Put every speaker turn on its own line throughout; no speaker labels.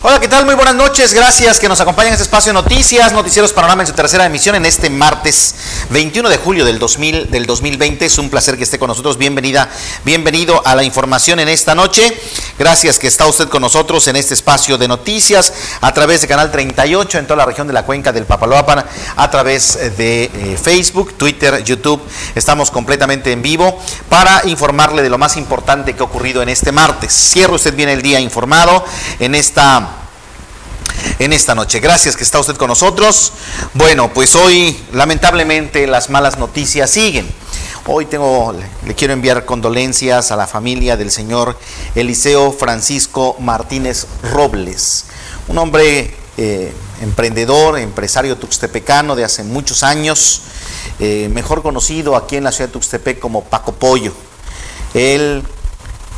Hola, ¿qué tal? Muy buenas noches. Gracias que nos acompañan en este espacio de noticias, Noticieros Panorama en su tercera emisión en este martes 21 de julio del, 2000, del 2020. Es un placer que esté con nosotros. Bienvenida, bienvenido a la información en esta noche. Gracias que está usted con nosotros en este espacio de noticias a través de Canal 38 en toda la región de la cuenca del Papaloapan, a través de eh, Facebook, Twitter, YouTube. Estamos completamente en vivo para informarle de lo más importante que ha ocurrido en este martes. Cierre usted bien el día informado en esta en esta noche. Gracias que está usted con nosotros. Bueno, pues hoy lamentablemente las malas noticias siguen. Hoy tengo, le quiero enviar condolencias a la familia del señor Eliseo Francisco Martínez Robles, un hombre eh, emprendedor, empresario tuxtepecano de hace muchos años, eh, mejor conocido aquí en la ciudad de Tuxtepec como Paco Pollo. Él,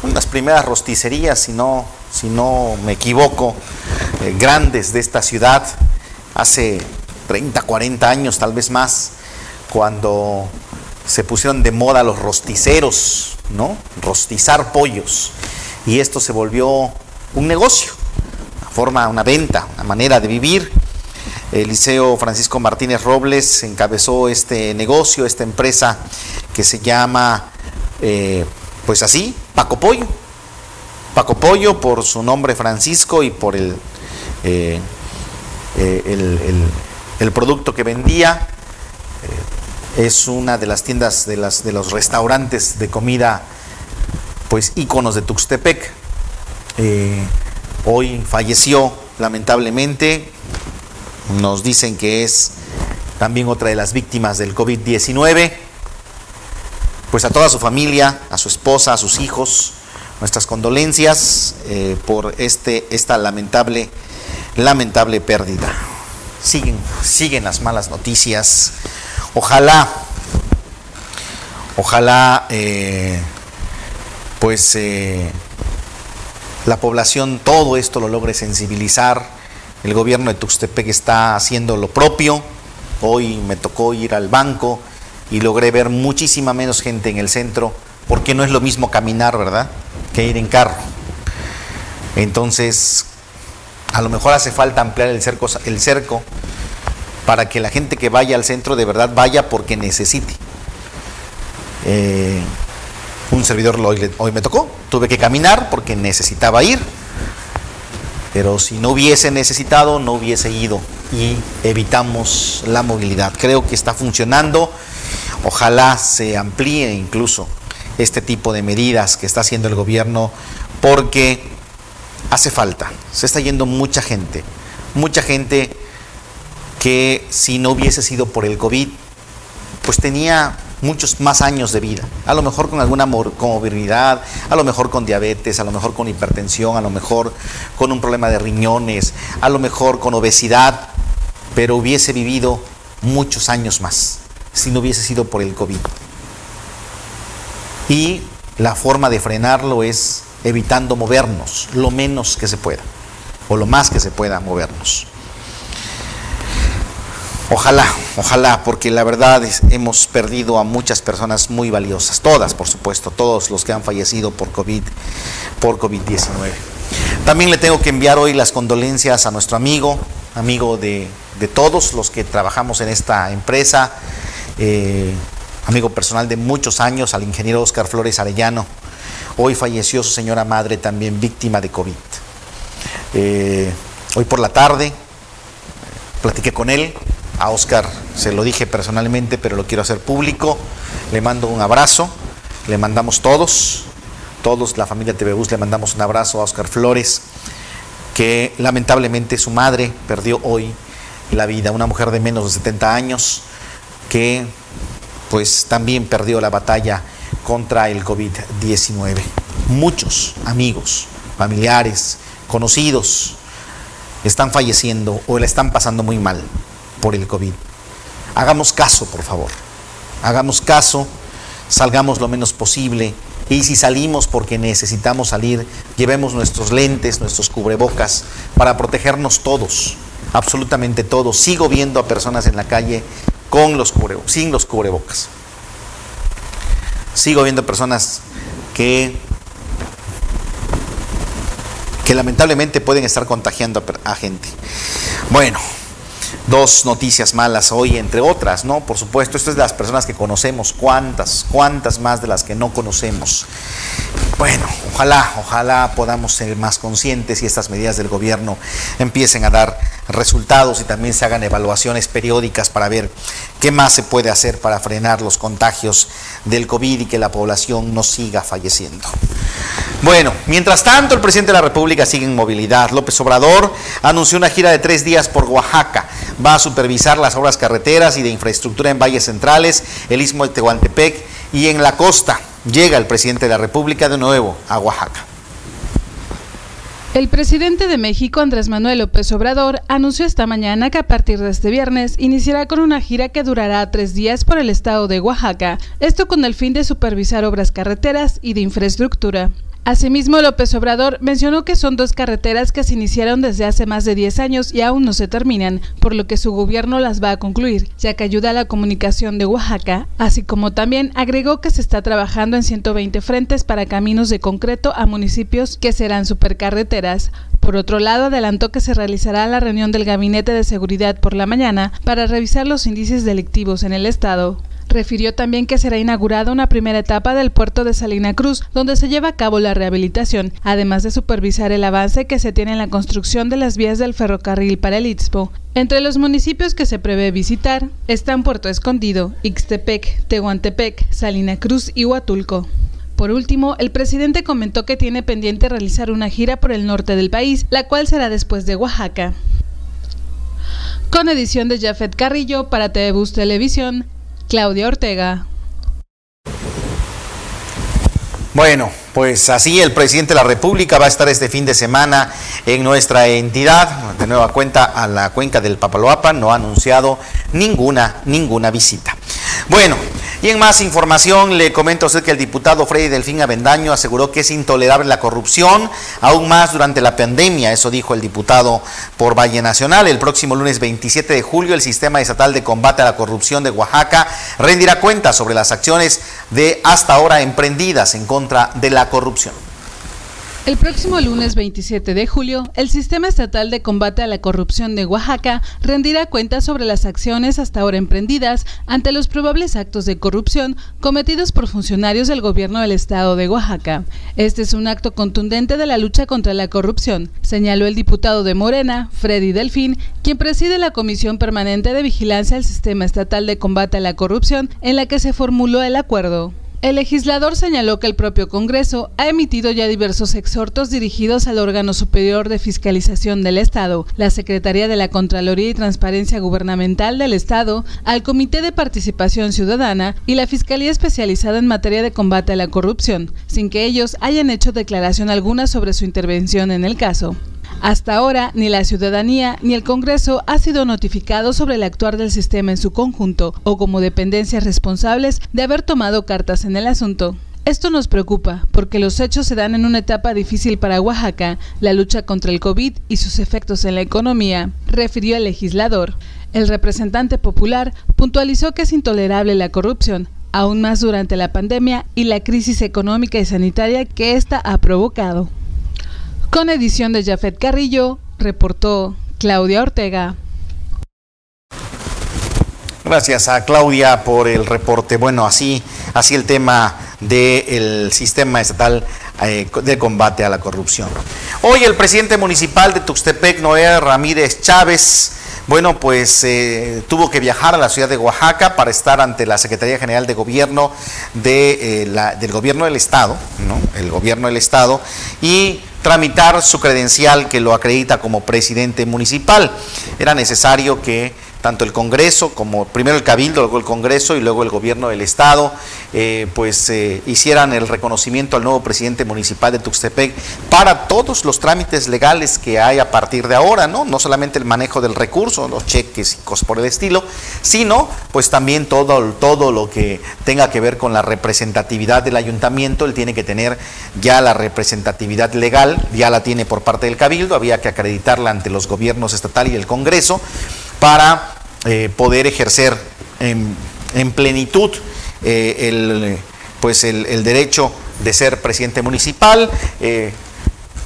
una de las primeras rosticerías, si no si no me equivoco, eh, grandes de esta ciudad, hace 30, 40 años, tal vez más, cuando se pusieron de moda los rosticeros, ¿no? Rostizar pollos. Y esto se volvió un negocio, una forma, una venta, una manera de vivir. Eliseo Francisco Martínez Robles encabezó este negocio, esta empresa que se llama, eh, pues así, Paco Pollo Paco Pollo por su nombre Francisco y por el, eh, eh, el, producto que vendía. Eh, es una de las tiendas de, las, de los restaurantes de comida, pues íconos de Tuxtepec. hoy falleció lamentablemente. Nos dicen que es también otra de las víctimas del COVID-19. Pues a toda su familia, a su esposa, a sus hijos, nuestras condolencias eh, por este, esta lamentable, lamentable pérdida. Siguen, siguen las malas noticias. Ojalá, ojalá, eh, pues eh, la población todo esto lo logre sensibilizar. El gobierno de Tuxtepec está haciendo lo propio. Hoy me tocó ir al banco y logré ver muchísima menos gente en el centro, porque no es lo mismo caminar, ¿verdad? que ir en carro. Entonces, a lo mejor hace falta ampliar el cerco, el cerco para que la gente que vaya al centro de verdad vaya porque necesite. Eh, un servidor hoy, hoy me tocó, tuve que caminar porque necesitaba ir, pero si no hubiese necesitado, no hubiese ido y evitamos la movilidad. Creo que está funcionando, ojalá se amplíe incluso este tipo de medidas que está haciendo el gobierno porque hace falta. Se está yendo mucha gente, mucha gente que si no hubiese sido por el COVID, pues tenía muchos más años de vida, a lo mejor con alguna comorbilidad, a lo mejor con diabetes, a lo mejor con hipertensión, a lo mejor con un problema de riñones, a lo mejor con obesidad, pero hubiese vivido muchos años más si no hubiese sido por el COVID y la forma de frenarlo es evitando movernos lo menos que se pueda o lo más que se pueda movernos. Ojalá, ojalá, porque la verdad es, hemos perdido a muchas personas muy valiosas, todas, por supuesto, todos los que han fallecido por COVID, por COVID-19. También le tengo que enviar hoy las condolencias a nuestro amigo, amigo de, todos los que trabajamos en esta empresa, eh, amigo personal de muchos años, al ingeniero Oscar Flores Arellano. Hoy falleció su señora madre también víctima de COVID. Eh, hoy por la tarde platiqué con él, a Oscar se lo dije personalmente, pero lo quiero hacer público. Le mando un abrazo, le mandamos todos, todos, la familia TV Bus, le mandamos un abrazo a Oscar Flores, que lamentablemente su madre perdió hoy la vida, una mujer de menos de 70 años que pues también perdió la batalla contra el COVID-19. Muchos amigos, familiares, conocidos están falleciendo o le están pasando muy mal por el COVID. Hagamos caso, por favor. Hagamos caso, salgamos lo menos posible y si salimos porque necesitamos salir, llevemos nuestros lentes, nuestros cubrebocas para protegernos todos, absolutamente todos. Sigo viendo a personas en la calle con los cubrebocas, sin los cubrebocas. Sigo viendo personas que, que lamentablemente pueden estar contagiando a gente. Bueno, dos noticias malas hoy, entre otras, ¿no? Por supuesto, esto es de las personas que conocemos, cuántas, cuántas más de las que no conocemos. Bueno, ojalá, ojalá podamos ser más conscientes y estas medidas del gobierno empiecen a dar resultados y también se hagan evaluaciones periódicas para ver qué más se puede hacer para frenar los contagios del COVID y que la población no siga falleciendo. Bueno, mientras tanto, el presidente de la República sigue en movilidad. López Obrador anunció una gira de tres días por Oaxaca. Va a supervisar las obras carreteras y de infraestructura en valles centrales, el istmo de Tehuantepec y en la costa. Llega el presidente de la República de nuevo a Oaxaca.
El presidente de México, Andrés Manuel López Obrador, anunció esta mañana que a partir de este viernes iniciará con una gira que durará tres días por el estado de Oaxaca, esto con el fin de supervisar obras carreteras y de infraestructura. Asimismo, López Obrador mencionó que son dos carreteras que se iniciaron desde hace más de 10 años y aún no se terminan, por lo que su gobierno las va a concluir, ya que ayuda a la comunicación de Oaxaca, así como también agregó que se está trabajando en 120 frentes para caminos de concreto a municipios que serán supercarreteras. Por otro lado, adelantó que se realizará la reunión del Gabinete de Seguridad por la mañana para revisar los índices delictivos en el Estado. Refirió también que será inaugurada una primera etapa del puerto de Salina Cruz, donde se lleva a cabo la rehabilitación, además de supervisar el avance que se tiene en la construcción de las vías del ferrocarril para el Istmo. Entre los municipios que se prevé visitar están Puerto Escondido, Ixtepec, Tehuantepec, Salina Cruz y Huatulco. Por último, el presidente comentó que tiene pendiente realizar una gira por el norte del país, la cual será después de Oaxaca. Con edición de Jafet Carrillo para TV Televisión, Claudia Ortega.
Bueno, pues así el presidente de la República va a estar este fin de semana en nuestra entidad, de nueva cuenta a la cuenca del Papaloapa, no ha anunciado ninguna, ninguna visita. Bueno, y en más información le comento a usted que el diputado Freddy Delfín Avendaño aseguró que es intolerable la corrupción, aún más durante la pandemia, eso dijo el diputado por Valle Nacional. El próximo lunes 27 de julio el Sistema Estatal de Combate a la Corrupción de Oaxaca rendirá cuenta sobre las acciones de hasta ahora emprendidas en contra de la corrupción.
El próximo lunes 27 de julio, el Sistema Estatal de Combate a la Corrupción de Oaxaca rendirá cuentas sobre las acciones hasta ahora emprendidas ante los probables actos de corrupción cometidos por funcionarios del gobierno del estado de Oaxaca. Este es un acto contundente de la lucha contra la corrupción, señaló el diputado de Morena, Freddy Delfín, quien preside la Comisión Permanente de Vigilancia al Sistema Estatal de Combate a la Corrupción, en la que se formuló el acuerdo. El legislador señaló que el propio Congreso ha emitido ya diversos exhortos dirigidos al órgano superior de fiscalización del Estado, la Secretaría de la Contraloría y Transparencia Gubernamental del Estado, al Comité de Participación Ciudadana y la Fiscalía Especializada en materia de combate a la corrupción, sin que ellos hayan hecho declaración alguna sobre su intervención en el caso. Hasta ahora, ni la ciudadanía ni el Congreso ha sido notificado sobre el actuar del sistema en su conjunto o como dependencias responsables de haber tomado cartas en el asunto. Esto nos preocupa porque los hechos se dan en una etapa difícil para Oaxaca, la lucha contra el COVID y sus efectos en la economía, refirió el legislador. El representante popular puntualizó que es intolerable la corrupción, aún más durante la pandemia y la crisis económica y sanitaria que ésta ha provocado. Con edición de Jafet Carrillo, reportó Claudia Ortega.
Gracias a Claudia por el reporte. Bueno, así, así el tema del sistema estatal eh, de combate a la corrupción. Hoy el presidente municipal de Tuxtepec, Noé Ramírez Chávez, bueno, pues eh, tuvo que viajar a la ciudad de Oaxaca para estar ante la Secretaría General de Gobierno eh, del Gobierno del Estado, ¿no? El Gobierno del Estado, y tramitar su credencial que lo acredita como presidente municipal. Era necesario que tanto el Congreso como primero el Cabildo, luego el Congreso y luego el Gobierno del Estado, eh, pues eh, hicieran el reconocimiento al nuevo presidente municipal de Tuxtepec para todos los trámites legales que hay a partir de ahora, ¿no? No solamente el manejo del recurso, los cheques y cosas por el estilo, sino pues también todo, todo lo que tenga que ver con la representatividad del ayuntamiento, él tiene que tener ya la representatividad legal, ya la tiene por parte del Cabildo, había que acreditarla ante los gobiernos estatal y el Congreso para eh, poder ejercer en, plenitud eh, el, pues el, derecho de ser presidente municipal. Eh,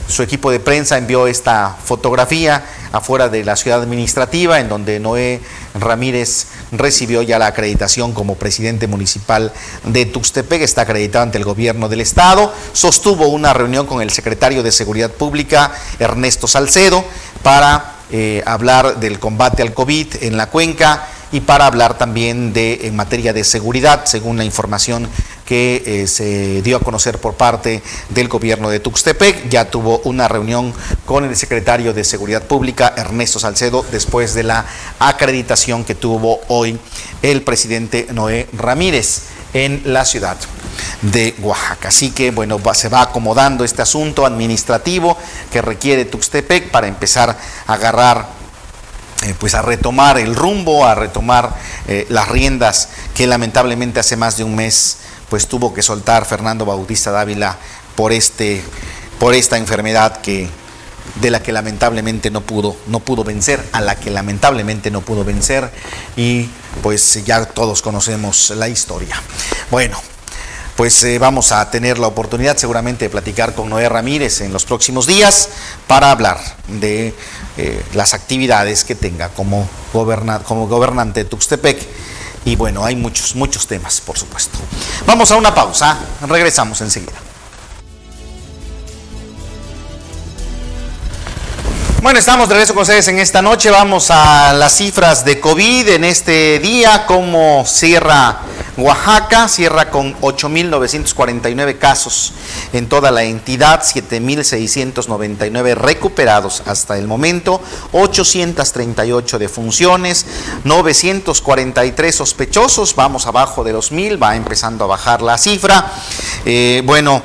su equipo de prensa envió esta fotografía afuera de la ciudad administrativa, en donde Noé Ramírez recibió ya la acreditación como presidente municipal de Tuxtepec, está acreditado ante el gobierno del estado, sostuvo una reunión con el secretario de Seguridad Pública, Ernesto Salcedo, para eh, hablar del combate al COVID en la cuenca y para hablar también de en materia de seguridad, según la información que eh, se dio a conocer por parte del gobierno de Tuxtepec. Ya tuvo una reunión con el secretario de Seguridad Pública, Ernesto Salcedo, después de la acreditación que tuvo hoy el presidente Noé Ramírez en la ciudad de Oaxaca. Así que, bueno, se va acomodando este asunto administrativo que requiere Tuxtepec para empezar a agarrar eh, pues a retomar el rumbo, a retomar eh, las riendas que lamentablemente hace más de un mes pues tuvo que soltar Fernando Bautista Dávila por este por esta enfermedad que de la que lamentablemente no pudo no pudo vencer, a la que lamentablemente no pudo vencer y pues ya todos conocemos la historia. Bueno, pues eh, vamos a tener la oportunidad seguramente de platicar con Noé Ramírez en los próximos días para hablar de eh, las actividades que tenga como, como gobernante de Tuxtepec. Y bueno, hay muchos, muchos temas, por supuesto. Vamos a una pausa, regresamos enseguida. Bueno, estamos de regreso con ustedes en esta noche. Vamos a las cifras de COVID en este día, cómo cierra Oaxaca, cierra con 8.949 casos en toda la entidad, 7.699 recuperados hasta el momento, 838 defunciones, 943 sospechosos, vamos abajo de los 1.000, va empezando a bajar la cifra. Eh, bueno,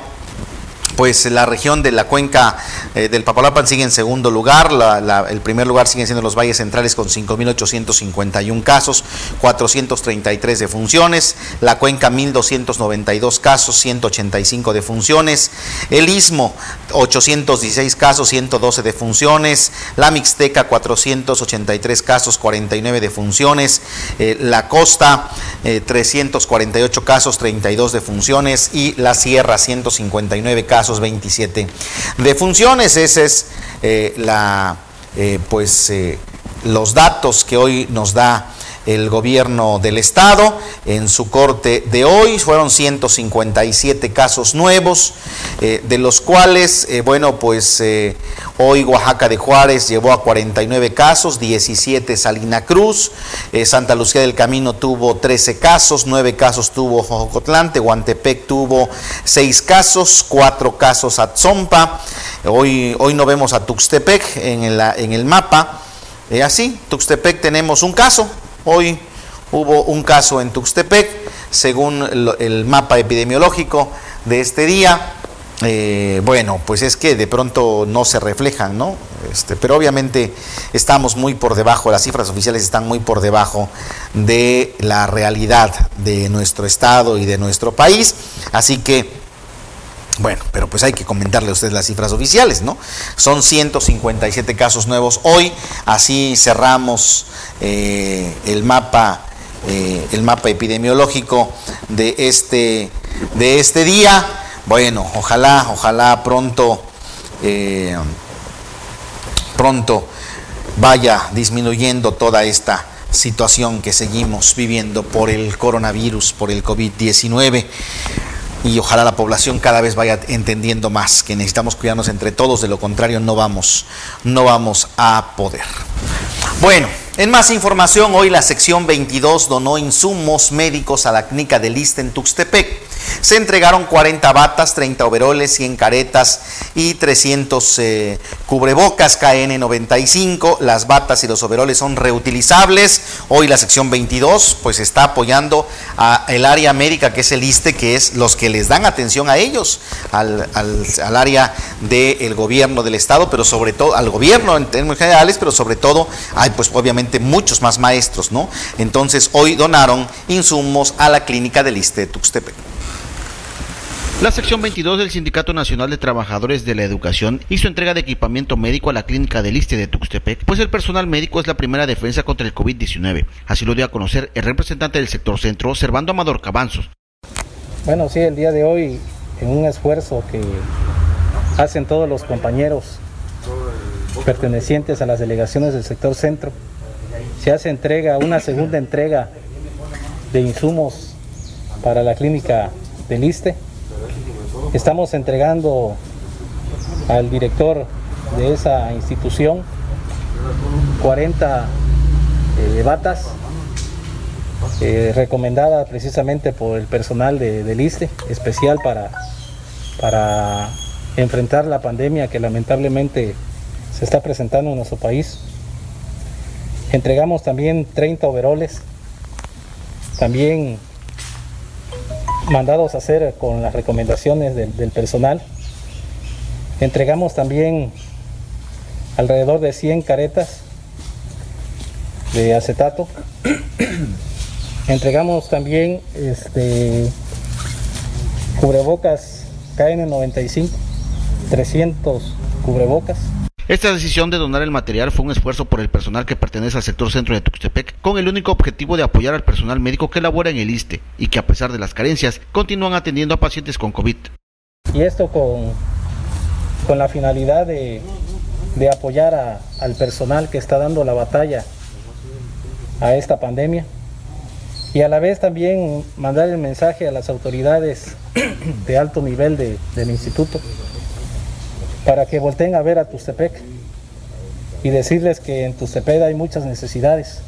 pues la región de la cuenca eh, del Papalapan sigue en segundo lugar, el primer lugar siguen siendo los valles centrales con 5.851 casos, 433 defunciones, la cuenca 1.292 casos, 185 defunciones, el istmo 816 casos, 112 defunciones, la Mixteca 483 casos, 49 defunciones, eh, la costa 348 eh, casos, 32 defunciones y la sierra 159 casos 27 de funciones. Ese es eh, la, eh, pues, eh, los datos que hoy nos da el gobierno del estado. En su corte de hoy fueron 157 casos nuevos, eh, de los cuales, eh, bueno, pues eh, hoy Oaxaca de Juárez llevó a 49 casos, 17 Salina Cruz, Santa Lucía del Camino tuvo 13 casos, 9 casos tuvo Jojocotlán, Tehuantepec tuvo 6 casos, 4 casos Atzompa, hoy, hoy no vemos a Tuxtepec en en el mapa. así, Tuxtepec tenemos un caso, Hoy hubo un caso en Tuxtepec, según el mapa epidemiológico de este día. Eh, bueno, pues es que de pronto no se reflejan, ¿no? Este, pero obviamente estamos muy por debajo, las cifras oficiales están muy por debajo de la realidad de nuestro estado y de nuestro país. Así que bueno, pero pues hay que comentarle a ustedes las cifras oficiales, ¿no? Son 157 casos nuevos hoy, así cerramos eh, el mapa, eh, el mapa epidemiológico de este, de este día. Bueno, ojalá, ojalá pronto, eh, pronto vaya disminuyendo toda esta situación que seguimos viviendo por el coronavirus, por el COVID-19 y ojalá la población cada vez vaya entendiendo más que necesitamos cuidarnos entre todos, de lo contrario no vamos, no vamos a poder. Bueno, en más información, hoy la sección 22 donó insumos médicos a la clínica de Lista en Tuxtepec. Se entregaron 40 batas, 30 overoles, 100 caretas y 300 eh, cubrebocas KN95. Las batas y los overoles son reutilizables. Hoy la sección 22 pues está apoyando a el área médica que es el ISTE, que es los que les dan atención a ellos, al, área del gobierno del estado, pero sobre todo al gobierno en términos generales, pero sobre todo hay pues obviamente muchos más maestros, ¿no? Entonces hoy donaron insumos a la clínica del ISTE de Tuxtepec.
La sección 22 del Sindicato Nacional de Trabajadores de la Educación hizo entrega de equipamiento médico a la clínica del ISTE de Tuxtepec, pues el personal médico es la primera defensa contra el COVID-19. Así lo dio a conocer el representante del sector centro, Servando Amador Cabanzos.
Bueno, sí, el día de hoy, en un esfuerzo que hacen todos los compañeros pertenecientes a las delegaciones del sector centro. Se hace entrega, una segunda entrega de insumos para la clínica del ISTE. Estamos entregando al director de esa institución 40 eh, batas eh, recomendada precisamente por el personal de, del ISTE, especial para, para enfrentar la pandemia que lamentablemente se está presentando en nuestro país. Entregamos también 30 overoles, también mandados a hacer con las recomendaciones del, personal. Entregamos también alrededor de 100 caretas de acetato. Entregamos también este, cubrebocas KN95, 300 cubrebocas.
Esta decisión de donar el material fue un esfuerzo por el personal que pertenece al sector centro de Tuxtepec, con el único objetivo de apoyar al personal médico que labora en el ISTE y que a pesar de las carencias continúan atendiendo a pacientes con COVID.
Y esto con, con la finalidad de, de apoyar al personal que está dando la batalla a esta pandemia y a la vez también mandar el mensaje a las autoridades de alto nivel de, del instituto para que volteen a ver a Tustepec y decirles que en Tustepec hay muchas necesidades,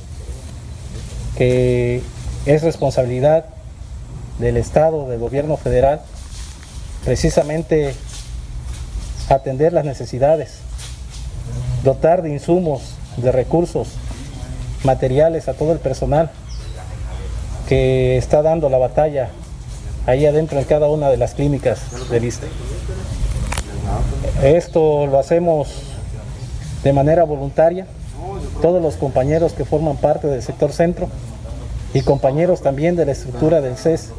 que es responsabilidad del Estado, del gobierno federal, precisamente atender las necesidades, dotar de insumos, de recursos, materiales a todo el personal que está dando la batalla ahí adentro en cada una de las clínicas del ISTE. Esto lo hacemos de manera voluntaria, todos los compañeros que forman parte del sector centro y compañeros también de la estructura del CES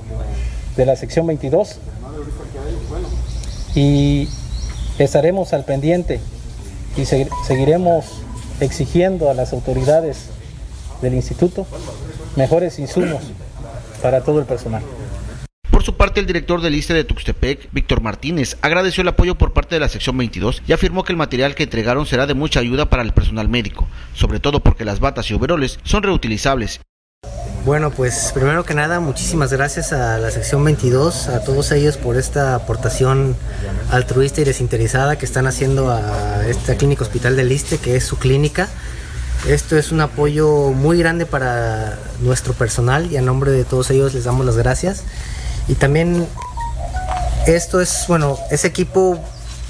de la sección 22 y estaremos al pendiente y seguiremos exigiendo a las autoridades del instituto mejores insumos para todo el personal.
Por su parte, el director del ISTE de Tuxtepec, Víctor Martínez, agradeció el apoyo por parte de la sección 22 y afirmó que el material que entregaron será de mucha ayuda para el personal médico, sobre todo porque las batas y overoles son reutilizables.
Bueno, pues primero que nada, muchísimas gracias a la sección 22, a todos ellos por esta aportación altruista y desinteresada que están haciendo a esta clínica hospital del ISTE, que es su clínica. Esto es un apoyo muy grande para nuestro personal y a nombre de todos ellos les damos las gracias. Y también esto es, bueno, es equipo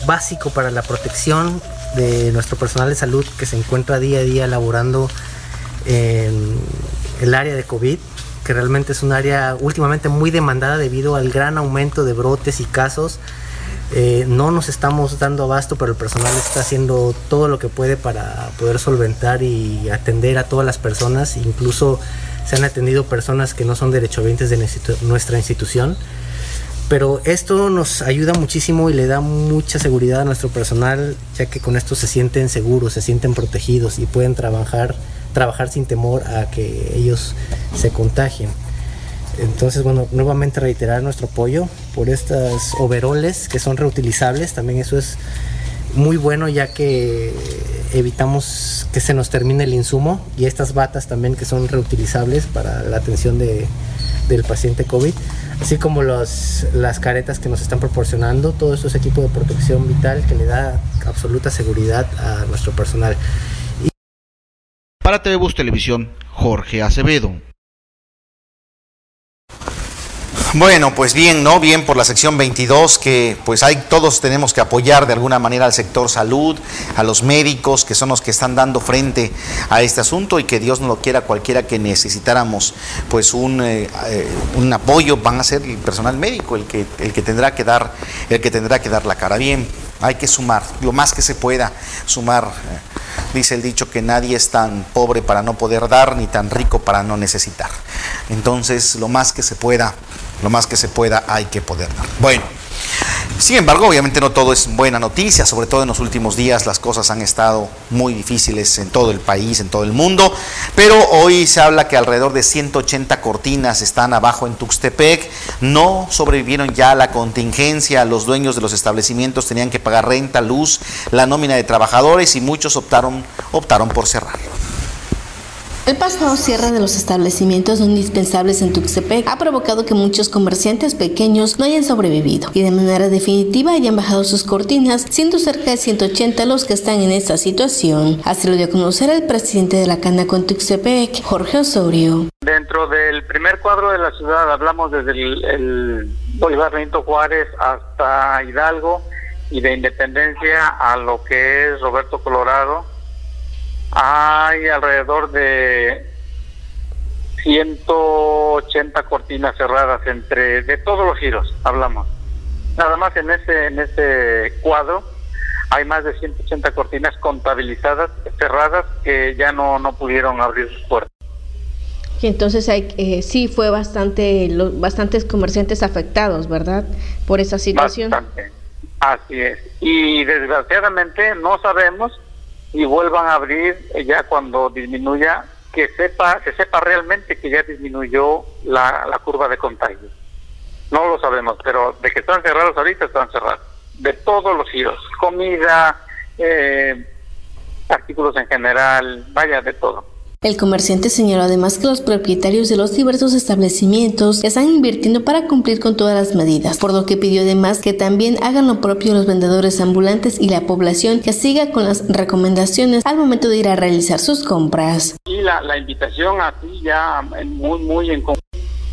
básico para la protección de nuestro personal de salud que se encuentra día a día laborando en el área de COVID, que realmente es un área últimamente muy demandada debido al gran aumento de brotes y casos eh, no nos estamos dando abasto, pero el personal está haciendo todo lo que puede para poder solventar y atender a todas las personas. Incluso se han atendido personas que no son derechohabientes de nuestra institución. Pero esto nos ayuda muchísimo y le da mucha seguridad a nuestro personal, ya que con esto se sienten seguros, se sienten protegidos y pueden trabajar, trabajar sin temor a que ellos se contagien. Entonces, bueno, nuevamente reiterar nuestro apoyo por estas overoles que son reutilizables. También eso es muy bueno ya que evitamos que se nos termine el insumo y estas batas también que son reutilizables para la atención de, del paciente COVID, así como las caretas que nos están proporcionando, todo esto es equipo de protección vital que le da absoluta seguridad a nuestro personal. Y...
Para TV Bus Televisión, Jorge Acevedo.
Bueno, pues bien, ¿no? Bien por la sección 22 que pues hay todos tenemos que apoyar de alguna manera al sector salud, a los médicos que son los que están dando frente a este asunto y que Dios no lo quiera cualquiera que necesitáramos pues un, eh, eh, apoyo van a ser el personal médico el que el que tendrá que dar el que tendrá que dar la cara bien. Hay que sumar lo más que se pueda sumar. Dice el dicho que nadie es tan pobre para no poder dar ni tan rico para no necesitar. Entonces, lo más que se pueda lo más que se pueda hay que poder dar. Bueno, sin embargo, obviamente no todo es buena noticia, sobre todo en los últimos días las cosas han estado muy difíciles en todo el país, en todo el mundo. Pero hoy se habla que alrededor de 180 cortinas están abajo en Tuxtepec. No sobrevivieron ya a la contingencia. Los dueños de los establecimientos tenían que pagar renta, luz, la nómina de trabajadores y muchos optaron, optaron por cerrar.
El pasado cierre de los establecimientos indispensables en Tuxtepec ha provocado que muchos comerciantes pequeños no hayan sobrevivido y de manera definitiva hayan bajado sus cortinas, siendo cerca de 180 los que están en esta situación. Así lo dio a conocer el presidente de la con Tuxtepec, Jorge Osorio.
Dentro del primer cuadro de la ciudad hablamos desde el, el Bolívar Benito Juárez hasta Hidalgo y de Independencia a lo que es Roberto Colorado hay alrededor de 180 cortinas cerradas entre de todos los giros, hablamos. Nada más en ese en ese cuadro hay más de 180 cortinas contabilizadas cerradas que ya no no pudieron abrir sus puertas.
Y entonces hay, eh, sí fue bastante los bastantes comerciantes afectados, ¿verdad? Por esa situación.
Bastante. Así es. Y desgraciadamente no sabemos y vuelvan a abrir ya cuando disminuya, que sepa, se sepa realmente que ya disminuyó la, la curva de contagio. No lo sabemos, pero de que están cerrados ahorita están cerrados. De todos los giros, comida, eh, artículos en general, vaya de todo.
El comerciante señaló además que los propietarios de los diversos establecimientos están invirtiendo para cumplir con todas las medidas, por lo que pidió además que también hagan lo propio los vendedores ambulantes y la población que siga con las recomendaciones al momento de ir a realizar sus compras.
Y la, invitación ti ya muy, muy en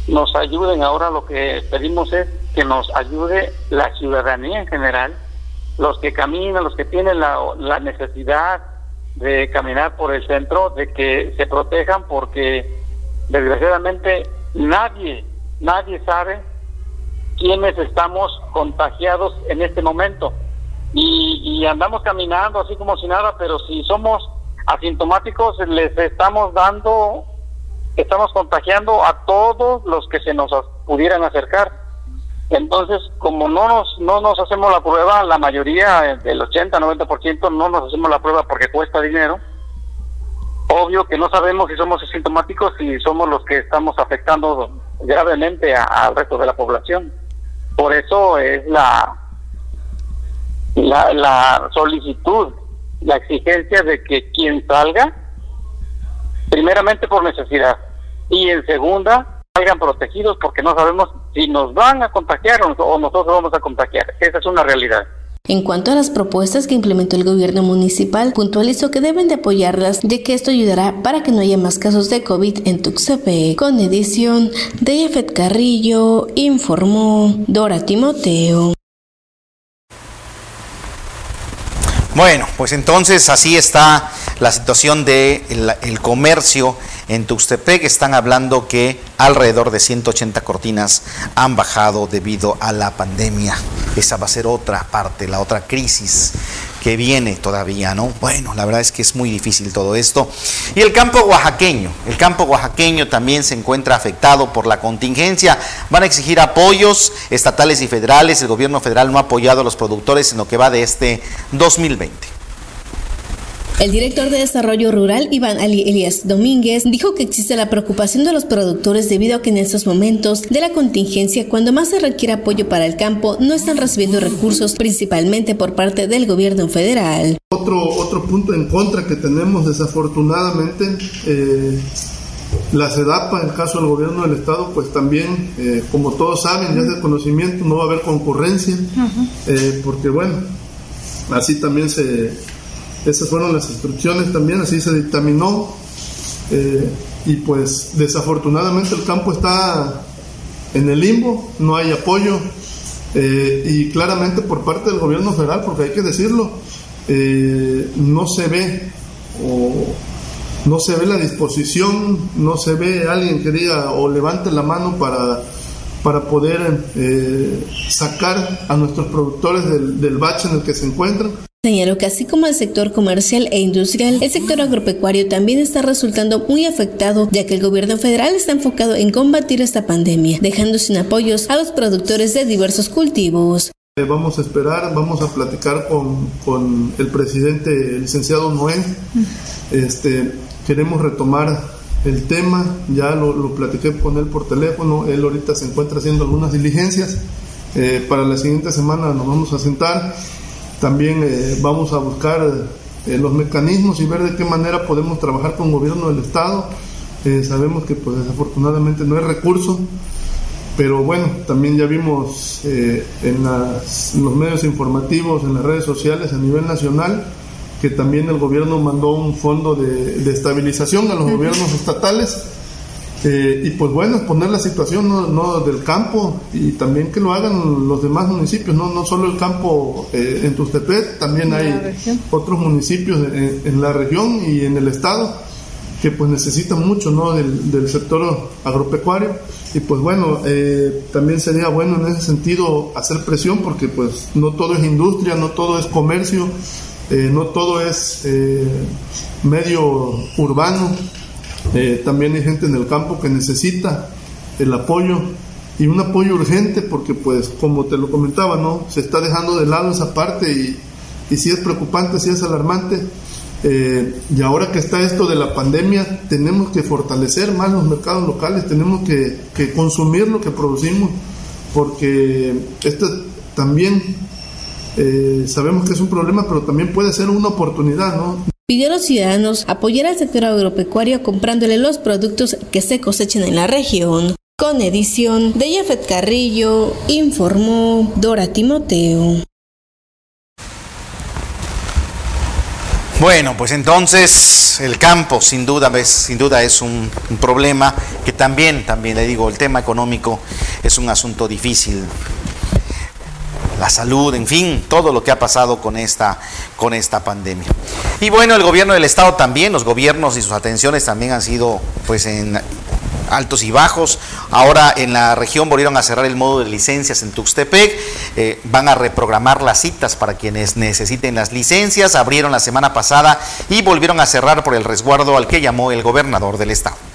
nos ayuden ahora lo que pedimos es que nos ayude la ciudadanía en general, los que caminan, los que tienen la, la necesidad de caminar por el centro, de que se protejan porque desgraciadamente nadie, nadie sabe quiénes estamos contagiados en este momento. Y, y andamos caminando así como si nada, pero si somos asintomáticos les estamos dando, estamos contagiando a todos los que se nos pudieran acercar. Entonces, como no nos, no nos hacemos la prueba, la mayoría del 80-90% no nos hacemos la prueba porque cuesta dinero. Obvio que no sabemos si somos asintomáticos y somos los que estamos afectando gravemente al resto de la población. Por eso es la, la, la solicitud, la exigencia de que quien salga, primeramente por necesidad y en segunda, salgan protegidos porque no sabemos si nos van a contagiar o nosotros vamos a contagiar. Esa es una realidad.
En cuanto a las propuestas que implementó el gobierno municipal, puntualizó que deben de apoyarlas, de que esto ayudará para que no haya más casos de COVID en Tuxtepec. Con edición de Efet Carrillo, informó Dora Timoteo.
Bueno, pues entonces así está la situación del de el comercio en Tuxtepec. Están hablando que alrededor de 180 cortinas han bajado debido a la pandemia. Esa va a ser otra parte, la otra crisis que viene todavía, ¿no? Bueno, la verdad es que es muy difícil todo esto. Y el campo oaxaqueño, el campo oaxaqueño también se encuentra afectado por la contingencia. Van a exigir apoyos estatales y federales. El gobierno federal no ha apoyado a los productores en lo que va de este 2020.
El director de Desarrollo Rural, Iván Ali Elias Domínguez, dijo que existe la preocupación de los productores debido a que en estos momentos de la contingencia, cuando más se requiere apoyo para el campo, no están recibiendo recursos, principalmente por parte del gobierno federal.
Otro, otro punto en contra que tenemos, desafortunadamente, eh, la SEDAPA, en el caso del gobierno del Estado, pues también, eh, como todos saben, ya es de conocimiento, no va a haber concurrencia, eh, porque bueno, así también se esas fueron las instrucciones también, así se dictaminó. Eh, y pues desafortunadamente el campo está en el limbo, no hay apoyo. Eh, y claramente por parte del gobierno federal, porque hay que decirlo, eh, no se ve o no se ve la disposición, no se ve alguien que diga o levante la mano para, para poder sacar a nuestros productores del, del bache en el que se encuentran.
Señaló que así como el sector comercial e industrial, el sector agropecuario también está resultando muy afectado, ya que el gobierno federal está enfocado en combatir esta pandemia, dejando sin apoyos a los productores de diversos cultivos.
Vamos a esperar, vamos a platicar con, con el presidente, el licenciado Noé. Este, queremos retomar el tema, ya lo, lo, platiqué con él por teléfono, él ahorita se encuentra haciendo algunas diligencias. Eh, para la siguiente semana nos vamos a sentar, también eh, vamos a buscar eh, los mecanismos y ver de qué manera podemos trabajar con el gobierno del Estado. sabemos que pues desafortunadamente no hay recurso, pero bueno, también ya vimos en, en los medios informativos, en las redes sociales a nivel nacional, que también el gobierno mandó un fondo de, estabilización a los gobiernos estatales. Eh, y pues bueno, poner la situación no, del campo y también que lo hagan los demás municipios, no, no solo el campo eh, en Tustepet, también hay otros municipios en, la región y en el estado que pues necesitan mucho ¿no? del, del sector agropecuario. Y pues bueno, eh, también sería bueno en ese sentido hacer presión porque pues no todo es industria, no todo es comercio, no todo es medio urbano, eh, también hay gente en el campo que necesita el apoyo y un apoyo urgente porque pues como te lo comentaba, ¿no? Se está dejando de lado esa parte y, y sí es preocupante, sí es alarmante. y ahora que está esto de la pandemia, tenemos que fortalecer más los mercados locales, tenemos que, que consumir lo que producimos, porque esto también eh, sabemos que es un problema, pero también puede ser una oportunidad, ¿no?
Pidió a los ciudadanos apoyar al sector agropecuario comprándole los productos que se cosechen en la región. Con edición de Jafet Carrillo, informó Dora Timoteo.
Bueno, pues entonces el campo sin duda, sin duda es un, problema que también, también le digo, el tema económico es un asunto difícil la salud, en fin, todo lo que ha pasado con esta, con esta pandemia. Y bueno, el gobierno del estado también, los gobiernos y sus atenciones también han sido pues en altos y bajos. Ahora en la región volvieron a cerrar el modo de licencias en Tuxtepec. Eh, van a reprogramar las citas para quienes necesiten las licencias. Abrieron la semana pasada y volvieron a cerrar por el resguardo al que llamó el gobernador del estado.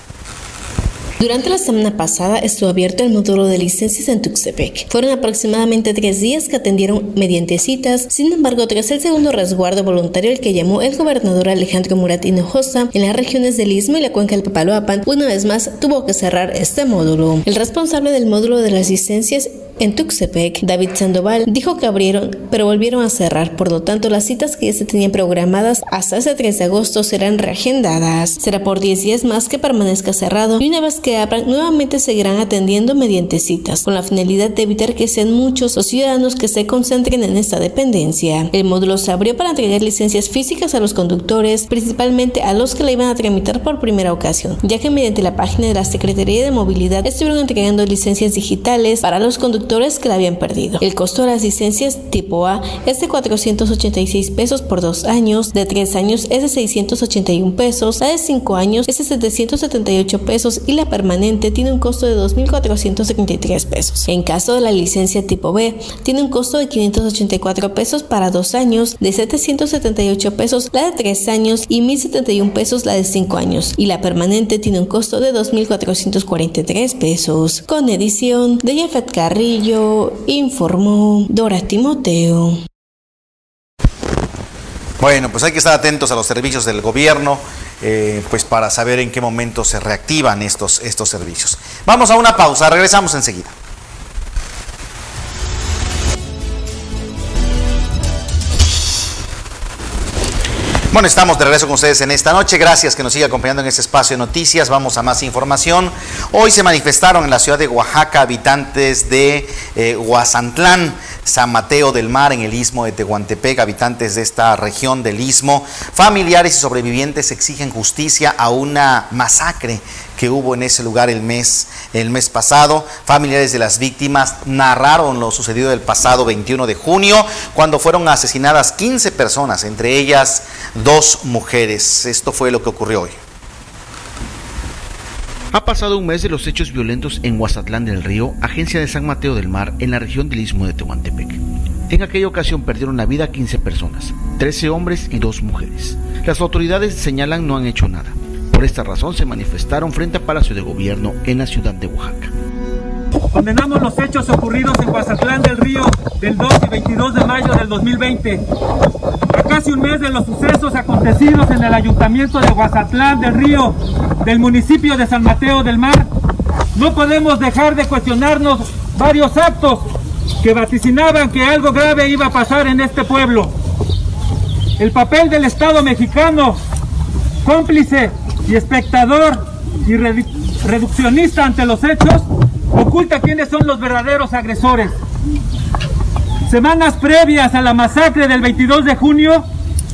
Durante la semana pasada estuvo abierto el módulo de licencias en Tuxtepec. Fueron aproximadamente tres días que atendieron mediante citas. Sin embargo, tras el segundo resguardo voluntario el que llamó el gobernador Alejandro Murat Hinojosa en las regiones del Istmo y la cuenca del Papaloapan, una vez más tuvo que cerrar este módulo. El responsable del módulo de las licencias en Tuxtepec, David Sandoval, dijo que abrieron, pero volvieron a cerrar. Por lo tanto, las citas que ya se tenían programadas hasta ese 3 de agosto serán reagendadas. Será por 10 días más que permanezca cerrado y una vez que abran, nuevamente seguirán atendiendo mediante citas, con la finalidad de evitar que sean muchos los ciudadanos que se concentren en esta dependencia. El módulo se abrió para entregar licencias físicas a los conductores, principalmente a los que la iban a tramitar por primera ocasión, ya que mediante la página de la Secretaría de Movilidad estuvieron entregando licencias digitales para los conductores que la habían perdido. El costo de las licencias tipo A es de 486 pesos por dos años, de tres años es de 681 pesos, la de cinco años es de 778 pesos y la permanente tiene un costo de 2.433 pesos. En caso de la licencia tipo B, tiene un costo de 584 pesos para dos años, de 778 pesos la de tres años y 1.071 pesos la de cinco años y la permanente tiene un costo de 2.443 pesos. Con edición de Jeffet Carrillo informó Dora Timoteo.
Bueno, pues hay que estar atentos a los servicios del gobierno, eh, pues para saber en qué momento se reactivan estos, estos servicios. Vamos a una pausa, regresamos enseguida. Bueno, estamos de regreso con ustedes en esta noche. Gracias que nos siga acompañando en este espacio de noticias. Vamos a más información. Hoy se manifestaron en la ciudad de Oaxaca habitantes de eh, Huazantlán, San Mateo del Mar, en el istmo de Tehuantepec, habitantes de esta región del istmo. Familiares y sobrevivientes exigen justicia a una masacre que hubo en ese lugar el mes, el mes pasado. Familiares de las víctimas narraron lo sucedido el pasado 21 de junio, cuando fueron asesinadas 15 personas, entre ellas dos mujeres. Esto fue lo que ocurrió hoy.
Ha pasado un mes de los hechos violentos en Huazatlán del Río, agencia de San Mateo del Mar, en la región del Istmo de Tehuantepec. En aquella ocasión perdieron la vida 15 personas, 13 hombres y 2 mujeres. Las autoridades señalan no han hecho nada. Por esta razón se manifestaron frente al Palacio de Gobierno en la ciudad de Oaxaca.
Condenamos los hechos ocurridos en Guazatlán del Río del 2 y 22 de mayo del 2020. A casi un mes de los sucesos acontecidos en el ayuntamiento de Guazatlán del Río del municipio de San Mateo del Mar, no podemos dejar de cuestionarnos varios actos que vaticinaban que algo grave iba a pasar en este pueblo. El papel del Estado mexicano, cómplice y espectador y reduccionista ante los hechos, oculta quiénes son los verdaderos agresores. Semanas previas a la masacre del 22 de junio,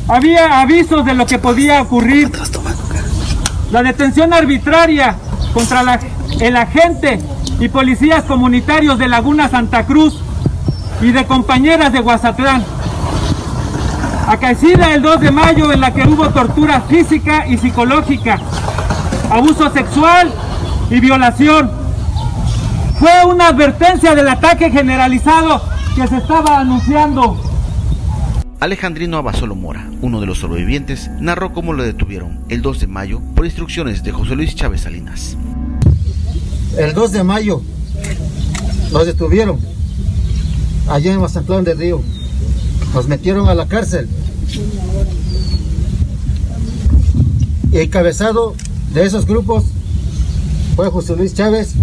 había avisos de lo que podía ocurrir. La detención arbitraria contra el agente y policías comunitarios de Laguna Santa Cruz y de compañeras de Guazatlán. Acaecida el 2 de mayo en la que hubo tortura física y psicológica, abuso sexual y violación. Fue una advertencia del ataque generalizado que se estaba anunciando.
Alejandrino Abasolo Mora, uno de los sobrevivientes, narró cómo lo detuvieron el 2 de mayo por instrucciones de José Luis Chávez Salinas.
El 2 de mayo nos detuvieron allá en Mazatlán del Río. Nos metieron a la cárcel. Y encabezado de esos grupos fue José Luis Chávez,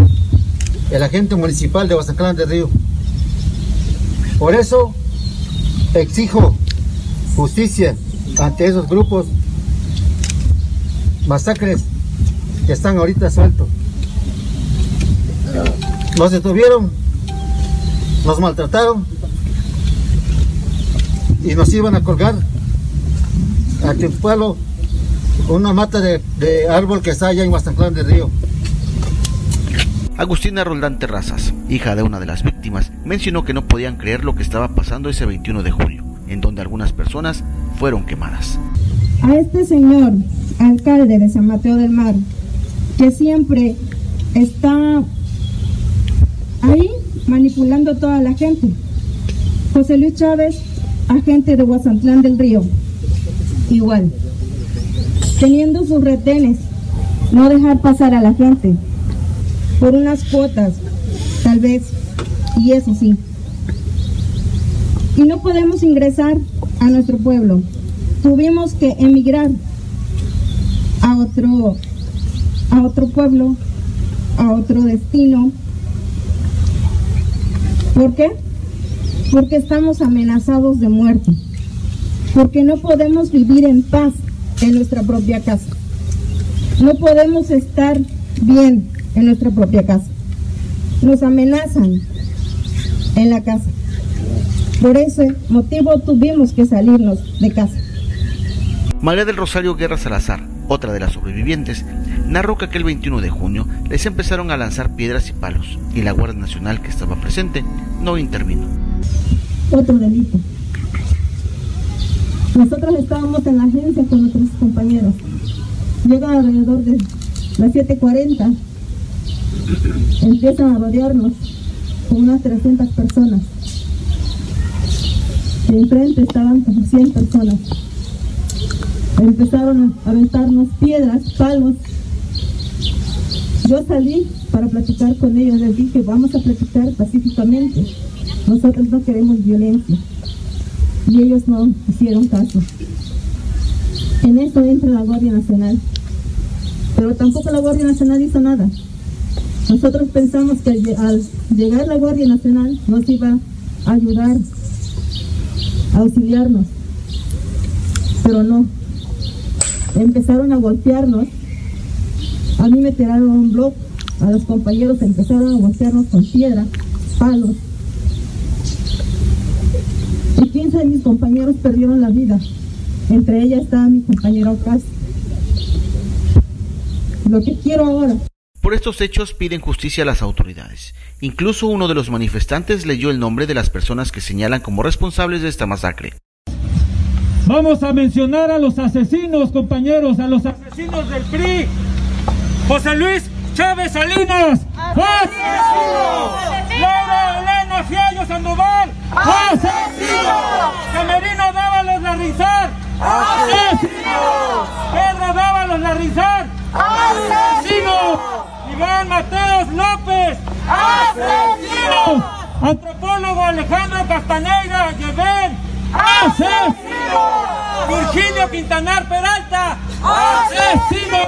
el agente municipal de Mazatlán del Río. Por eso exijo justicia ante esos grupos masacres que están ahorita sueltos. Nos detuvieron, nos maltrataron y nos iban a colgar aquí en pueblo una mata de, árbol que está allá en Mazatlán del Río.
Agustina Roldán Terrazas, hija de una de las víctimas, mencionó que no podían creer lo que estaba pasando ese 21 de julio, en donde algunas personas fueron quemadas.
A este señor, alcalde de San Mateo del Mar, que siempre está ahí manipulando a toda la gente. José Luis Chávez, agente de Guasantlán del Río, igual teniendo sus retenes, no dejar pasar a la gente por unas cuotas, tal vez, y eso sí. Y no podemos ingresar a nuestro pueblo. Tuvimos que emigrar a otro, a otro pueblo, a otro destino. ¿Por qué? Porque estamos amenazados de muerte. Porque no podemos vivir en paz en nuestra propia casa. No podemos estar bien en nuestra propia casa. Nos amenazan en la casa. Por ese motivo tuvimos que salirnos de casa.
María del Rosario Guerra Salazar, otra de las sobrevivientes, narró que aquel 21 de junio les empezaron a lanzar piedras y palos y la Guardia Nacional que estaba presente no intervino.
Otro delito. Nosotros estábamos en la agencia con nuestros compañeros. Llega alrededor de las 7.40. Empiezan a rodearnos con unas 300 personas. Y enfrente estaban como 100 personas. Empezaron a aventarnos piedras, palos. Yo salí para platicar con ellos. Les dije, vamos a platicar pacíficamente. Nosotros no queremos violencia y ellos no hicieron caso. En eso entra la Guardia Nacional, pero tampoco la Guardia Nacional hizo nada. Nosotros pensamos que al llegar la Guardia Nacional nos iba a ayudar, a auxiliarnos, pero no. Empezaron a golpearnos, a mí me tiraron un blog, a los compañeros empezaron a golpearnos con piedra, palos, y 15 de mis compañeros perdieron la vida. Entre ellas está mi compañero Cas. Lo que quiero ahora
por estos hechos piden justicia a las autoridades. Incluso uno de los manifestantes leyó el nombre de las personas que señalan como responsables de esta masacre.
Vamos a mencionar a los asesinos, compañeros, a los asesinos del PRI. José Luis Chávez Salinas. ¡Asesino! Laura Elena Fiallo Sandoval. ¡Asesino! Camerino Dávalos Larrizar. ¡Asesino! Pedro Dávalos Larrizar. ¡Asesino! Iván Mateos López. ¡Asesino! Antropólogo Alejandro Castaneira Lleven. ¡Asesino! Virgilio Quintanar Peralta. ¡Asesino!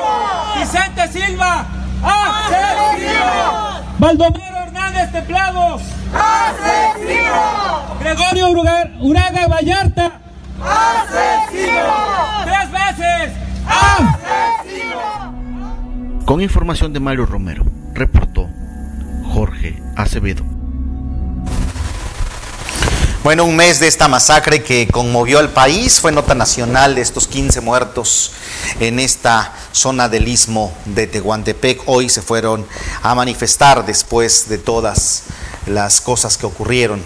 Vicente Silva. ¡Asesino! Baldomero Hernández Templado. ¡Asesino! Gregorio Uraga, Uraga Vallarta. ¡Asesino! ¡Tres veces! ¡Asesino!
Con información de Mario Romero, reportó Jorge Acevedo.
Bueno, un mes de esta masacre que conmovió al país, fue nota nacional de estos 15 muertos en esta zona del istmo de Tehuantepec. Hoy se fueron a manifestar después de todas las cosas que ocurrieron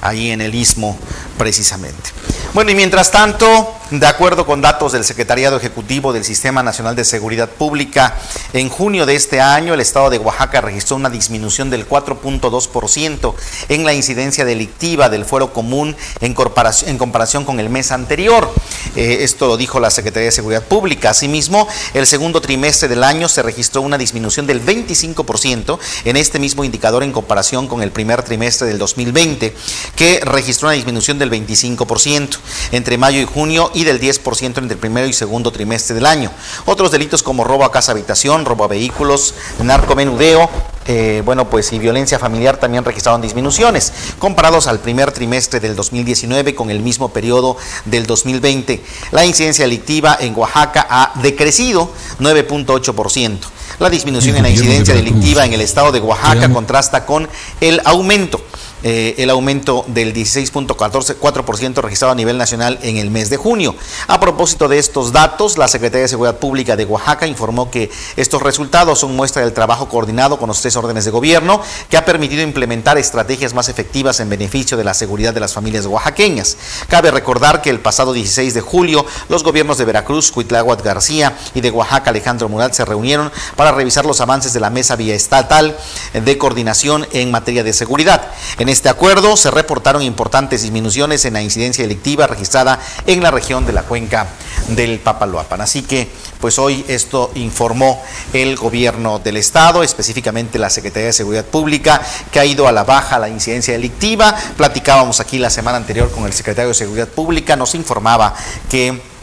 ahí en el istmo precisamente. Bueno, y mientras tanto, de acuerdo con datos del Secretariado Ejecutivo del Sistema Nacional de Seguridad Pública, en junio de este año el Estado de Oaxaca registró una disminución del 4.2% en la incidencia delictiva del fuero común en comparación, con el mes anterior. Eh, esto lo dijo la Secretaría de Seguridad Pública. Asimismo, el segundo trimestre del año se registró una disminución del 25% en este mismo indicador en comparación con el primer trimestre del 2020, que registró una disminución del 25% entre mayo y junio y del 10% entre el primero y segundo trimestre del año. Otros delitos como robo a casa habitación, robo a vehículos, narcomenudeo, eh, bueno, pues y violencia familiar también registraron disminuciones, comparados al primer trimestre del 2019 con el mismo periodo del 2020. La incidencia delictiva en Oaxaca ha decrecido 9.8%. La disminución en la incidencia delictiva en el estado de Oaxaca contrasta con el aumento eh, el aumento del 16.4% registrado a nivel nacional en el mes de junio. A propósito de estos datos, la Secretaría de Seguridad Pública de Oaxaca informó que estos resultados son muestra del trabajo coordinado con los tres órdenes de gobierno que ha permitido implementar estrategias más efectivas en beneficio de la seguridad de las familias oaxaqueñas. Cabe recordar que el pasado 16 de julio los gobiernos de Veracruz, Cuitláhuac García y de Oaxaca, Alejandro Murat, se reunieron para revisar los avances de la mesa vía estatal de coordinación en materia de seguridad. En este acuerdo se reportaron importantes disminuciones en la incidencia delictiva registrada en la región de la cuenca del Papaloapan. Así que, pues hoy esto informó el gobierno del estado, específicamente la Secretaría de Seguridad Pública, que ha ido a la baja la incidencia delictiva. Platicábamos aquí la semana anterior con el secretario de Seguridad Pública, nos informaba que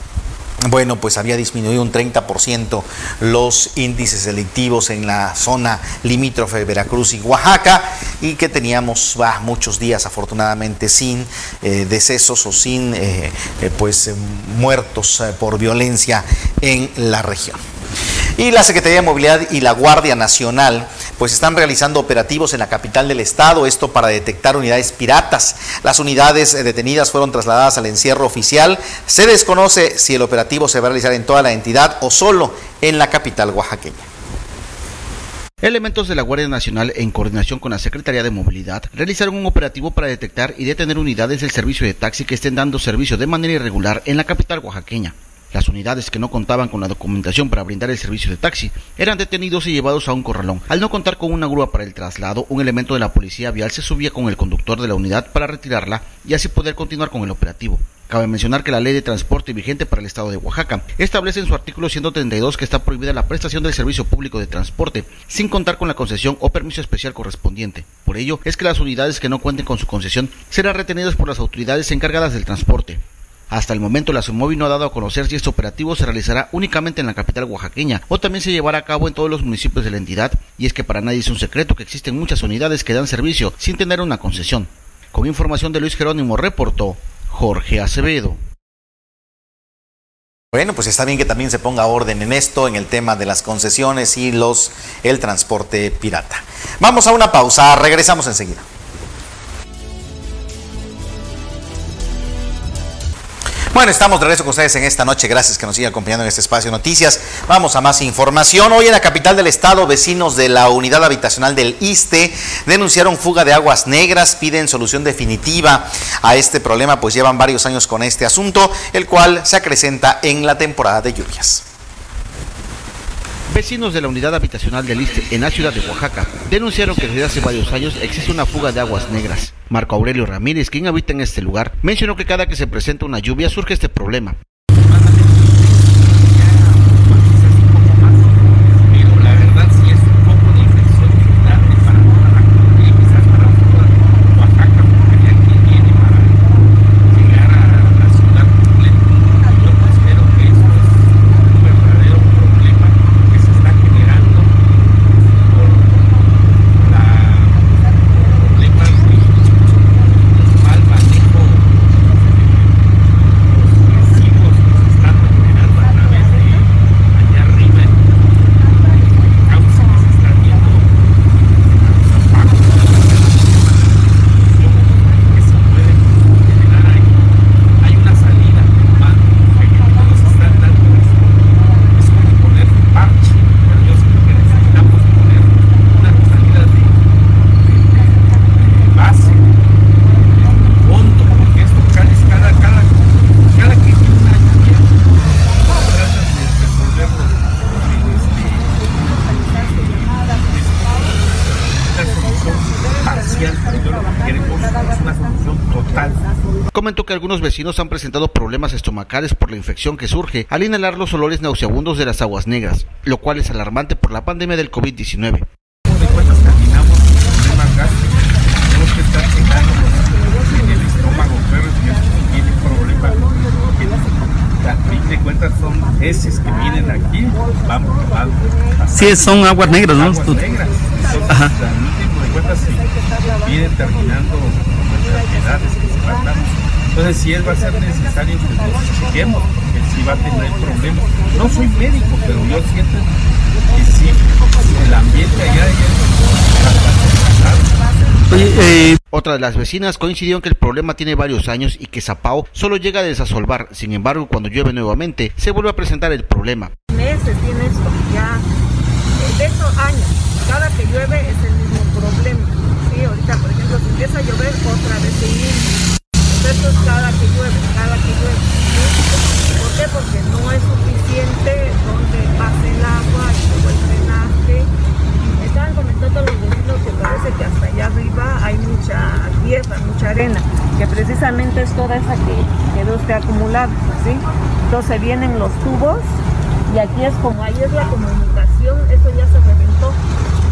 bueno, pues había disminuido un 30% los índices delictivos en la zona limítrofe de Veracruz y Oaxaca y que teníamos muchos días afortunadamente sin eh, decesos o sin eh, eh, pues muertos por violencia en la región. Y la Secretaría de Movilidad y la Guardia Nacional pues están realizando operativos en la capital del estado, esto para detectar unidades piratas. Las unidades eh, detenidas fueron trasladadas al encierro oficial. Se desconoce si el operativo se va a realizar en toda la entidad o solo en la capital oaxaqueña.
Elementos de la Guardia Nacional, en coordinación con la Secretaría de Movilidad, realizaron un operativo para detectar y detener unidades del servicio de taxi que estén dando servicio de manera irregular en la capital oaxaqueña. Las unidades que no contaban con la documentación para brindar el servicio de taxi eran detenidos y llevados a un corralón. Al no contar con una grúa para el traslado, un elemento de la policía vial se subía con el conductor de la unidad para retirarla y así poder continuar con el operativo. Cabe mencionar que la ley de transporte vigente para el estado de Oaxaca establece en su artículo 132 que está prohibida la prestación del servicio público de transporte sin contar con la concesión o permiso especial correspondiente. Por ello, es que las unidades que no cuenten con su concesión serán retenidas por las autoridades encargadas del transporte. Hasta el momento la Sumovi no ha dado a conocer si este operativo se realizará únicamente en la capital oaxaqueña o también se llevará a cabo en todos los municipios de la entidad y es que para nadie es un secreto que existen muchas unidades que dan servicio sin tener una concesión. Con información de Luis Jerónimo reportó Jorge Acevedo.
Bueno, pues está bien que también se ponga orden en esto, en el tema de las concesiones y los el transporte pirata. Vamos a una pausa, regresamos enseguida. Bueno, estamos de regreso con ustedes en esta noche. Gracias que nos sigan acompañando en este espacio de noticias. Vamos a más información. Hoy en la capital del estado, vecinos de la unidad habitacional del ISTE denunciaron fuga de aguas negras, piden solución definitiva a este problema, pues llevan varios años con este asunto, el cual se acrecenta en la temporada de lluvias.
Vecinos de la unidad habitacional del ISTE en la ciudad de Oaxaca denunciaron que desde hace varios años existe una fuga de aguas negras. Marco Aurelio Ramírez, quien habita en este lugar, mencionó que cada que se presenta una lluvia surge este problema.
Pero la verdad sí es un poco de infección para
comentó que algunos vecinos han presentado problemas estomacales por la infección que surge al inhalar los olores nauseabundos de las aguas negras, lo cual es alarmante por la pandemia del COVID-19.
de cuentas son heces que vienen aquí, van, van
Sí, son aguas negras, ¿no?
Aguas negras. Entonces, Ajá. al último de cuentas, si vienen terminando enfermedades que se van dando. Entonces, si él va a ser necesario que lo chequemos, porque si va a tener problemas. No soy médico, pero yo siento que sí, el ambiente allá bastante
eh, Otra de las vecinas coincidió en que el problema tiene varios años y que Zapao solo llega a desasolvar. Sin embargo, cuando llueve nuevamente, se vuelve a presentar el problema.
Meses tiene esto, ya eh, de estos años. Cada que llueve es el mismo problema. Sí, ahorita, por ejemplo, si empieza a llover, otra vez. Esto es cada que llueve, cada que llueve. ¿Por qué? Porque no es suficiente donde pase el agua y luego el drenaje. Estaban comentando los vecinos que parece que hasta allá arriba hay mucha tierra, mucha arena, que precisamente es toda esa que quedó usted acumulada, ¿sí? Entonces vienen los tubos y aquí es como, ahí es la comunicación, eso ya se reventó,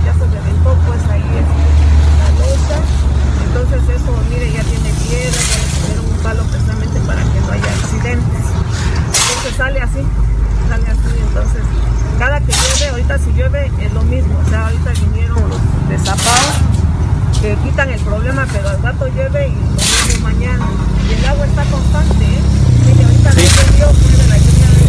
ya se reventó, pues ahí es la losa, entonces eso, mire, ya tiene piedra, palo precisamente para que no haya accidentes, entonces sale así, sale así, entonces cada que llueve, ahorita si llueve es lo mismo, o sea, ahorita vinieron los desapados que quitan el problema, pero al rato llueve y lo mismo mañana. Y el agua está constante, ¿eh? Y ahorita sí. no llovió, fue de la lluvia de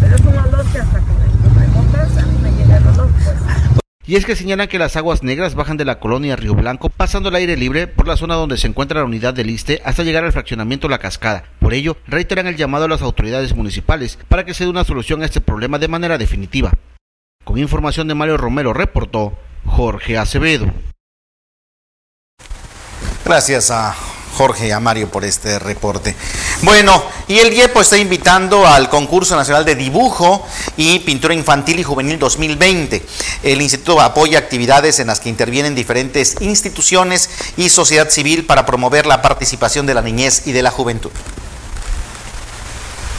pero es un olor que hasta que me remojas a mí me llega el olor, pues.
Y es que señalan que las aguas negras bajan de la colonia Río Blanco, pasando al aire libre por la zona donde se encuentra la unidad del ISTE hasta llegar al fraccionamiento La Cascada. Por ello, reiteran el llamado a las autoridades municipales para que se dé una solución a este problema de manera definitiva. Con información de Mario Romero, reportó Jorge Acevedo.
Gracias a Jorge y a Mario por este reporte. Bueno, y el DIEPO está invitando al concurso nacional de dibujo y pintura infantil y juvenil 2020. El instituto apoya actividades en las que intervienen diferentes instituciones y sociedad civil para promover la participación de la niñez y de la juventud.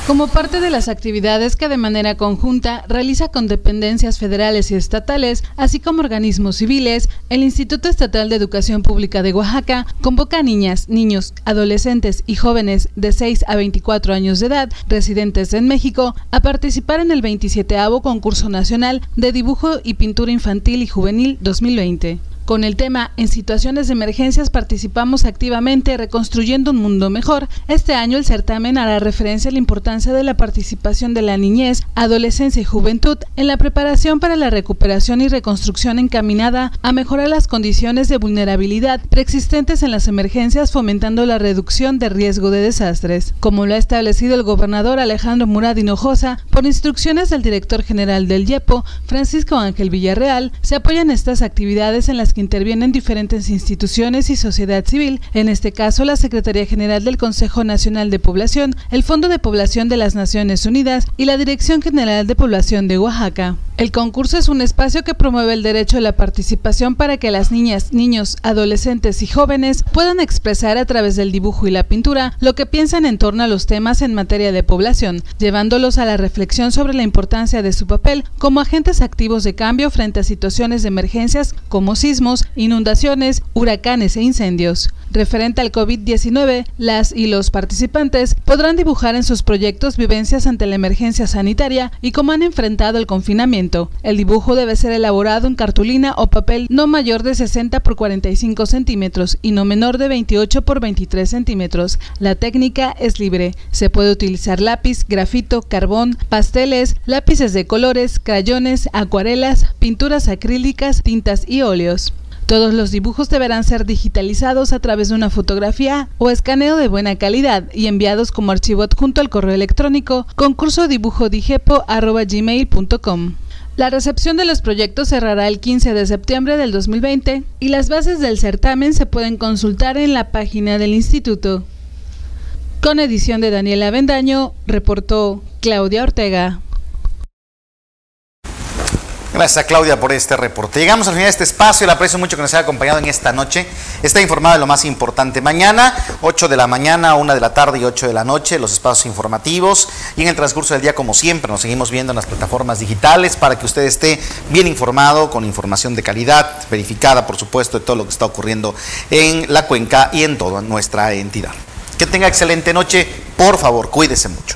Como parte de las actividades que de manera conjunta realiza con dependencias federales y estatales, así como organismos civiles, el Instituto Estatal de Educación Pública de Oaxaca convoca a niñas, niños, adolescentes y jóvenes de 6 a 24 años de edad residentes en México a participar en el 27 concurso nacional de dibujo y pintura infantil y juvenil 2020. Con el tema En situaciones de emergencias participamos activamente reconstruyendo un mundo mejor. Este año el certamen hará referencia a la importancia de la participación de la niñez, adolescencia y juventud en la preparación para la recuperación y reconstrucción encaminada a mejorar las condiciones de vulnerabilidad preexistentes en las emergencias fomentando la reducción de riesgo de desastres. Como lo ha establecido el gobernador Alejandro Murad Hinojosa, por instrucciones del director general del IEPO, Francisco Ángel Villarreal, se apoyan estas actividades en las que intervienen diferentes instituciones y sociedad civil, en este caso la Secretaría General del Consejo Nacional de Población, el Fondo de Población de las Naciones Unidas y la Dirección General de Población de Oaxaca. El concurso es un espacio que promueve el derecho a la participación para que las niñas, niños, adolescentes y jóvenes puedan expresar a través del dibujo y la pintura lo que piensan en torno a los temas en materia de población, llevándolos a la reflexión sobre la importancia de su papel como agentes activos de cambio frente a situaciones de emergencias como inundaciones, huracanes e incendios. Referente al COVID-19, las y los participantes podrán dibujar en sus proyectos vivencias ante la emergencia sanitaria y cómo han enfrentado el confinamiento. El dibujo debe ser elaborado en cartulina o papel no mayor de 60 por 45 centímetros y no menor de 28 por 23 centímetros. La técnica es libre. Se puede utilizar lápiz, grafito, carbón, pasteles, lápices de colores, crayones, acuarelas, pinturas acrílicas, tintas y óleos. Todos los dibujos deberán ser digitalizados a través de una fotografía o escaneo de buena calidad y enviados como archivo adjunto al correo electrónico concursodibujo.gmail.com. La recepción de los proyectos cerrará el 15 de septiembre del 2020 y las bases del certamen se pueden consultar en la página del instituto. Con edición de Daniela Bendaño, reportó Claudia Ortega.
Gracias a Claudia por este reporte. Llegamos al final de este espacio. Le aprecio mucho que nos haya acompañado en esta noche. Está informado de lo más importante. Mañana, 8 de la mañana, 1 de la tarde y 8 de la noche, los espacios informativos. Y en el transcurso del día, como siempre, nos seguimos viendo en las plataformas digitales para que usted esté bien informado, con información de calidad, verificada, por supuesto, de todo lo que está ocurriendo en la cuenca y en toda nuestra entidad. Que tenga excelente noche. Por favor, cuídese mucho.